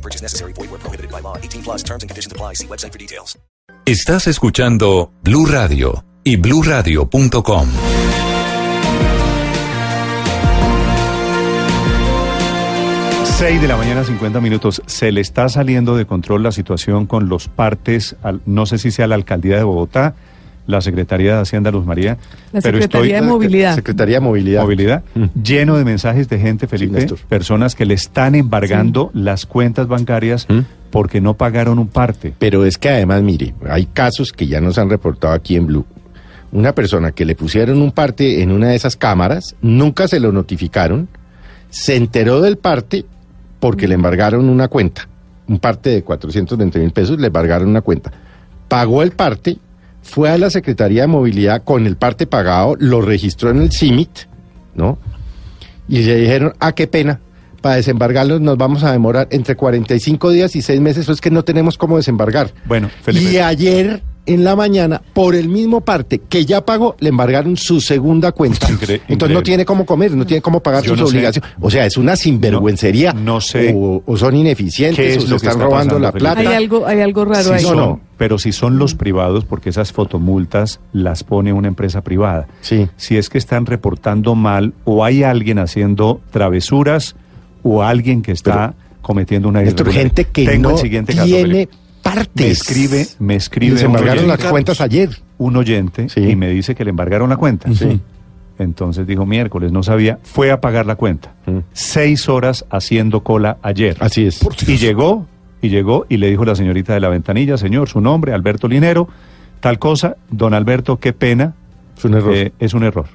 No purchase necessary. Void where prohibited by law. 18 plus terms and conditions apply. See website for details. Estás escuchando Blue Radio y BlueRadio.com. Seis de la mañana, 50 minutos. Se le está saliendo de control la situación con los partes, al- no sé si sea la alcaldía de Bogotá, la Secretaría de Hacienda Luz María, La pero Secretaría estoy de Movilidad. Secretaría de Movilidad. movilidad lleno de mensajes de gente, Felipe, Néstor. personas que le están embargando las cuentas bancarias ¿Mm? porque no pagaron un parte. Pero es que además, mire, hay casos que ya nos han reportado aquí en Blue. Una persona que le pusieron un parte en una de esas cámaras, nunca se lo notificaron, se enteró del parte porque le embargaron una cuenta. Un parte de 420 mil pesos, le embargaron una cuenta. Pagó el parte, fue a la Secretaría de Movilidad con el parte pagado, lo registró en el CIMIT, ¿no? Y le dijeron, ah, qué pena, para desembargarlo nos vamos a demorar entre 45 días y 6 meses, eso es que no tenemos cómo desembargar. Bueno, Felipe. Y ayer en la mañana, por el mismo parte que ya pagó, le embargaron su segunda cuenta. Incre- Entonces no tiene cómo comer, no tiene cómo pagar Yo sus no sé. obligaciones. O sea, es una sinvergüencería. No- no sé O, o son ineficientes, es o lo se que están está robando pasando, la Felipe. plata. Hay algo, hay algo raro Sí ahí. no, son, no. pero si son los privados, porque esas fotomultas las pone una empresa privada. Sí. Si es que están reportando mal o hay alguien haciendo travesuras o alguien que está cometiendo una irregularidad. gente que Tengo no el siguiente caso, tiene Felipe. Partes. Me escribe, me escribe Les embargaron oyente, las cuentas ayer. un oyente Sí. y me dice que le embargaron la cuenta. Sí. Entonces dijo miércoles, no sabía, fue a pagar la cuenta. Mm. Seis horas haciendo cola ayer. Así es. Y llegó, y llegó, y le dijo la señorita de la ventanilla, señor, su nombre, Alberto Linero, tal cosa, don Alberto, qué pena, Es un error. eh, es un error.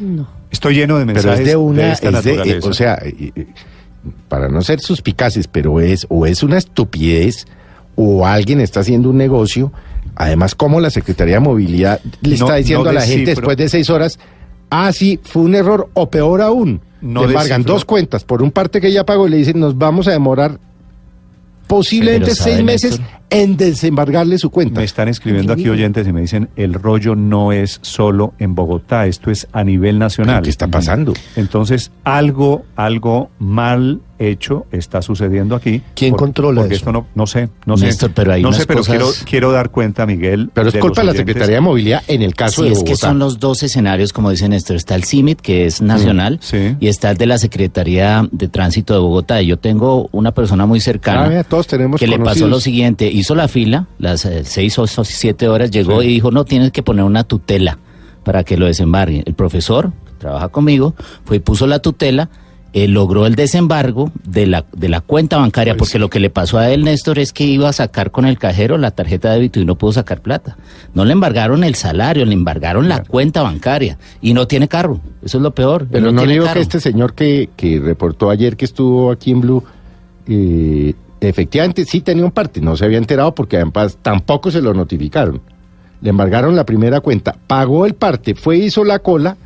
No. Estoy lleno de pero mensajes es de una, esta es de, eh, o sea, eh, para no ser suspicaces, pero es o es una estupidez o alguien está haciendo un negocio. Además, como la Secretaría de Movilidad le No- está diciendo no a la gente después de seis horas, ah, sí, fue un error, o peor aún, No le embargan dos cuentas por un parte que ya pagó y le dicen, nos vamos a demorar posiblemente Pero, ¿sabe, seis meses Néstor? en desembargarle su cuenta. Me están escribiendo aquí oyentes y me dicen, el rollo no es solo en Bogotá, esto es a nivel nacional. ¿Qué está pasando? Entonces, algo, algo mal hecho está sucediendo aquí. ¿Quién controla porque eso? esto no, no sé, no sé. Néstor, pero hay no unas sé, pero cosas- quiero, quiero dar cuenta, Miguel. Pero es de culpa de la. Secretaría de Movilidad en el caso Sí, de es Bogotá. que son los dos escenarios, como dice Néstor. Está el CIMIT, que es nacional, sí. y está el de la Secretaría de Tránsito de Bogotá. Y Yo tengo una persona muy cercana Ah, mira, todos tenemos que le pasó lo siguiente. Hizo la fila, las eh, seis o siete horas, llegó y dijo, no, tienes que poner una tutela para que lo desembargue. El profesor, que trabaja conmigo, fue y puso la tutela, eh, logró el desembargo de la, de la cuenta bancaria, porque lo que le pasó a él, Néstor, es que iba a sacar con el cajero la tarjeta de débito y no pudo sacar plata. No le embargaron el salario, le embargaron la cuenta bancaria y no tiene carro. Eso es lo peor. Pero no, digo carro. que este señor que, que reportó ayer que estuvo aquí en Blue, eh, efectivamente sí tenía un parte, no se había enterado porque además tampoco se lo notificaron. Le embargaron la primera cuenta, pagó el parte, fue, hizo la cola,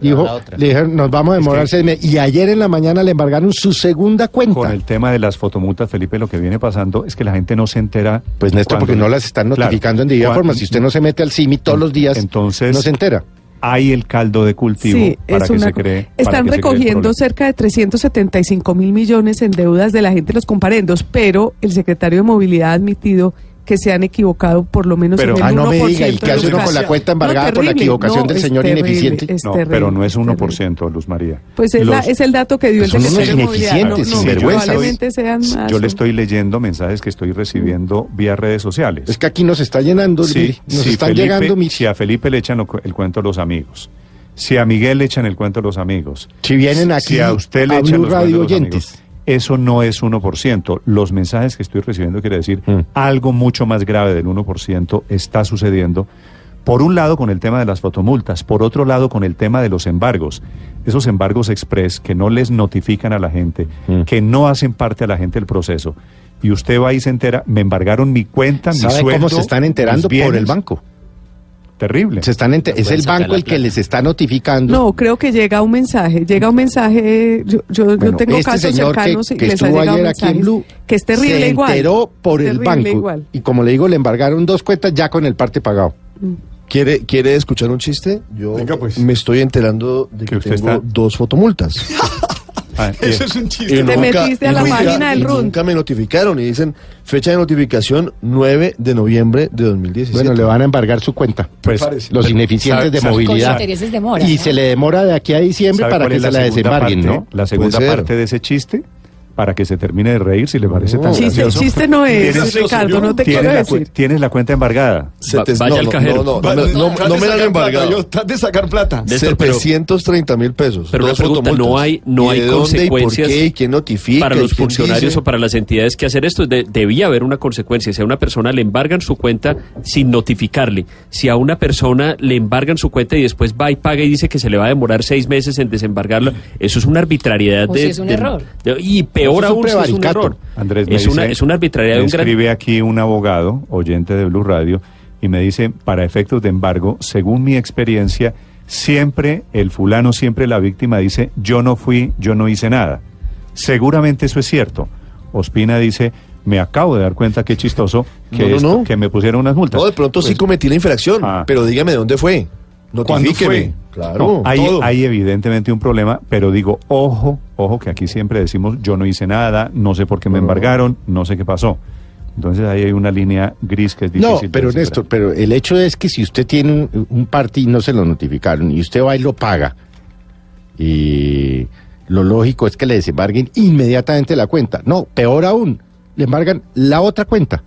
dijo, le dijeron, nos vamos a demorar que- seis meses. Y ayer en la mañana le embargaron su segunda cuenta. Con el tema de las fotomultas, Felipe, lo que viene pasando es que la gente no se entera. Pues Néstor, cuando- porque no las están Claro, notificando en debida forma. Si usted no se mete al CIMI todos los días, Entonces- no se entera. Hay el caldo de cultivo Sí, para es que una se cree. para Están que se cree recogiendo cerca de 375 mil millones en deudas de la gente de los comparendos, pero el secretario de Movilidad ha admitido que se han equivocado por lo menos Pero- en el Ah, no me 1% diga, ¿y de qué los hace uno con la cuenta embargada por la equivocación del señor terrible, ineficiente? No, terrible, pero no es es 1%, Luz María. Pues es, la- es el dato que dio el secretario de Movilidad. probablemente sean más. Yo le estoy leyendo mensajes que estoy recibiendo vía redes sociales. Es que aquí nos está llenando, Sí, nos si están Felipe- llegando mis... Si a Felipe le echan el cuento los amigos, si a Miguel le echan el cuento los amigos, Si vienen aquí si a usted le a echan Blue los Radio cuentos los oyentes. amigos, eso no es 1%. Los mensajes que estoy recibiendo quiere decir Mm. algo mucho más grave del 1% está sucediendo. Por un lado con el tema de las fotomultas, por otro lado con el tema de los embargos. Esos embargos express que no les notifican a la gente, Mm. que no hacen parte a la gente del proceso. y usted va y se entera, me embargaron mi cuenta, mi ¿Sabe sueldo. cómo se están enterando? Por el banco. Terrible. Se están es el banco el que les está notificando. No, creo que llega un mensaje, llega un mensaje, yo, yo, tengo este casos señor que- cercanos y que les ha estuvo ayer aquí en mensajes Blue que es terrible se igual. enteró por el banco igual. y como le digo le embargaron dos cuentas ya con el parte pagado. ¿Quiere, ¿Quiere escuchar un chiste? Yo Venga, pues. me estoy enterando de Que que, usted tengo está- dos fotomultas. Ah, y- un Te metiste a la página del RUN. Nunca me notificaron y dicen fecha de notificación 9 de noviembre de 2017. Bueno, le van a embargar su cuenta. Pues, los ineficientes de ¿sabe- movilidad. Con Y ¿no? se le demora de aquí a diciembre ¿sabe para que es se la desembarguen, parte- ¿no? La segunda parte de ese chiste, para que se termine de reír si le parece tan Chiste, gracioso. chiste no es, Tienes- Ricardo, no te quiero decir. tienes la cuenta embargada. Vaya no, al cajero. No, no, no, me- no, no me la han embargado. de sacar plata. Néstor, pero- 730 mil pesos. Pero una pregunta, no hay- no ¿Y hay de dónde consecuencias ¿Y por qué? ¿Y quién notifica? para ¿Y los quién funcionarios dice? o para las entidades que hacer esto, de- debía haber una consecuencia. Si a una persona le embargan su cuenta sin notificarle, si a una persona le embargan su cuenta y después va y paga y dice que se le va a demorar seis meses en desembargarla, eso es una arbitrariedad O de, si es un de- error. de- y peor es un aún si es un prevaricato. error. Andrés me es, una, es una arbitrariedad de un gran... escribe aquí un abogado, oyente de Blue Radio, y me dice, para efectos de embargo, según mi experiencia, siempre el fulano, siempre la víctima dice, yo no fui, yo no hice nada. Seguramente eso es cierto. Ospina dice, me acabo de dar cuenta qué chistoso que, No, no, esto- no. que me pusieron unas multas. No, de pronto sí Pues, cometí la infracción, Ah. pero dígame de dónde fue. ¿Cuándo Notifíqueme. Claro. No, hay, todo. hay evidentemente un problema, pero digo, ojo, ojo, que aquí siempre decimos, yo no hice nada, no sé por qué me No, embargaron, no sé qué pasó. Entonces ahí hay una línea gris que es difícil. No, de pero descifrar. Néstor, pero el hecho es que si usted tiene un, un parte y no se lo notificaron y usted va y lo paga, y lo lógico es que le desembarguen inmediatamente la cuenta. No, peor aún, le embargan la otra cuenta.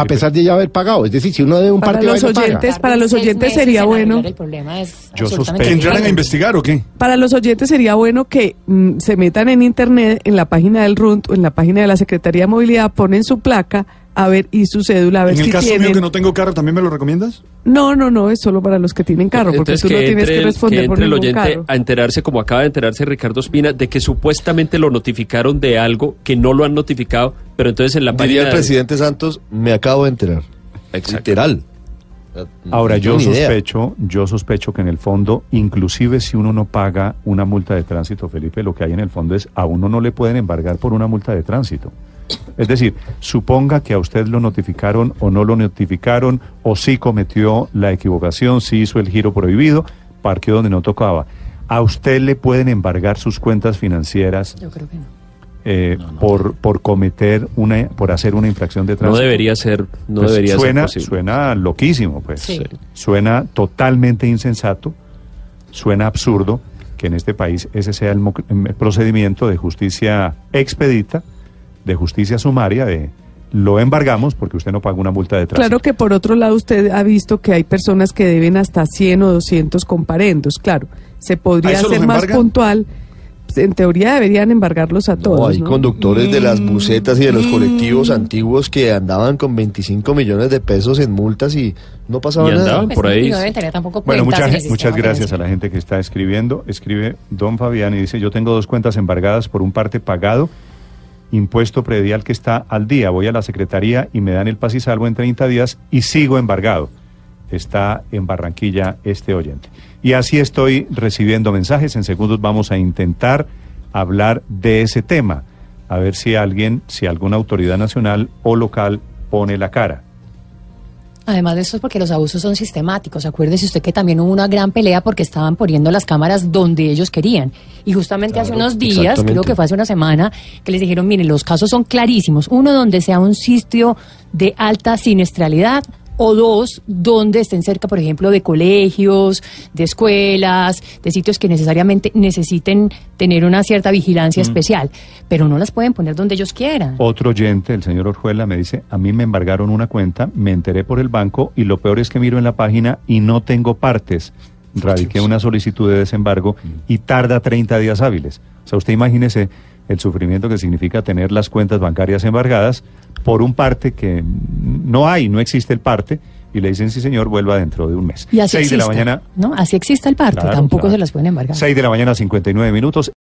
A pesar de ya haber pagado. Es decir, si uno debe un Para y los paga. oyentes, para los oyentes sería en bueno. El problema es Yo absolutamente sospecho- ¿Que entraran a investigar o qué? Para los oyentes sería bueno que mm, se metan en internet, en la página del RUNT o en la página de la Secretaría de Movilidad, ponen su placa a ver y su cédula a ver En el caso tienen. mío que no tengo carro, ¿también me lo recomiendas? No, no, no, es solo para los que tienen carro, porque Entonces tú no que tienes entre, que el- responder que por entre el ningún oyente carro. a enterarse, como acaba de enterarse Ricardo Espina, de que supuestamente lo notificaron de algo que no lo han notificado, pero entonces en la Diría página... el presidente Santos, me acabo de enterar. Exacto. Literal. Ahora No yo idea. sospecho, yo sospecho que en el fondo, inclusive si uno no paga una multa de tránsito, Felipe, lo que hay en el fondo es a uno no le pueden embargar por una multa de tránsito. Es decir, suponga que a usted lo notificaron o no lo notificaron, o sí cometió la equivocación, sí hizo el giro prohibido, parqueó donde no tocaba. A usted le pueden embargar sus cuentas financieras Yo creo que no. eh, por por cometer una, por hacer una infracción de tránsito. No debería ser, no Pues debería suena, ser. Suena loquísimo, pues. Sí. Suena totalmente insensato, suena absurdo que en este país ese sea el, mo- el procedimiento de justicia expedita, de justicia sumaria, de lo embargamos porque usted no paga una multa de tránsito. Claro que por otro lado usted ha visto que hay personas que deben hasta 100 o 200 comparendos. Claro, se ¿A podría ser más puntual. Pues, En teoría deberían embargarlos a todos. No, hay ¿no? conductores de las busetas y de los Mm. colectivos antiguos que andaban con 25 millones de pesos en multas y no pasaba Y nada. andaban Pues por ahí. no deben tener tampoco Bueno, muchas, gracias a la gente que está escribiendo. Escribe don Fabián y dice, yo tengo dos cuentas embargadas por un parte pagado, impuesto predial que está al día. Voy a la secretaría y me dan el paz y salvo en 30 días y sigo embargado. Está en Barranquilla este oyente. Y así estoy recibiendo mensajes. En segundos vamos a intentar hablar de ese tema. A ver si alguien, si alguna autoridad nacional o local pone la cara. Además de eso es porque los abusos son sistemáticos. Acuérdese usted que también hubo una gran pelea porque estaban poniendo las cámaras donde ellos querían. Y justamente hace unos días, creo que fue hace una semana, que les dijeron, miren, los casos son clarísimos. Uno, donde sea un sitio de alta siniestralidad. O dos, donde estén cerca, por ejemplo, de colegios, de escuelas, de sitios que necesariamente necesiten tener una cierta vigilancia especial. Pero no las pueden poner donde ellos quieran. Otro oyente, el señor Orjuela, me dice, a mí me embargaron una cuenta, me enteré por el banco y lo peor es que miro en la página y no tengo partes. Radiqué una solicitud de desembargo y tarda 30 días hábiles. O sea, usted imagínese el sufrimiento que significa tener las cuentas bancarias embargadas por un parte que no hay, no existe el parte, y le dicen, sí señor, vuelva dentro de un mes. Y así Seis de la mañana, ¿no? Así exista el parte, Claro, tampoco claro. se las pueden embargar. 6 de la mañana, 59 minutos.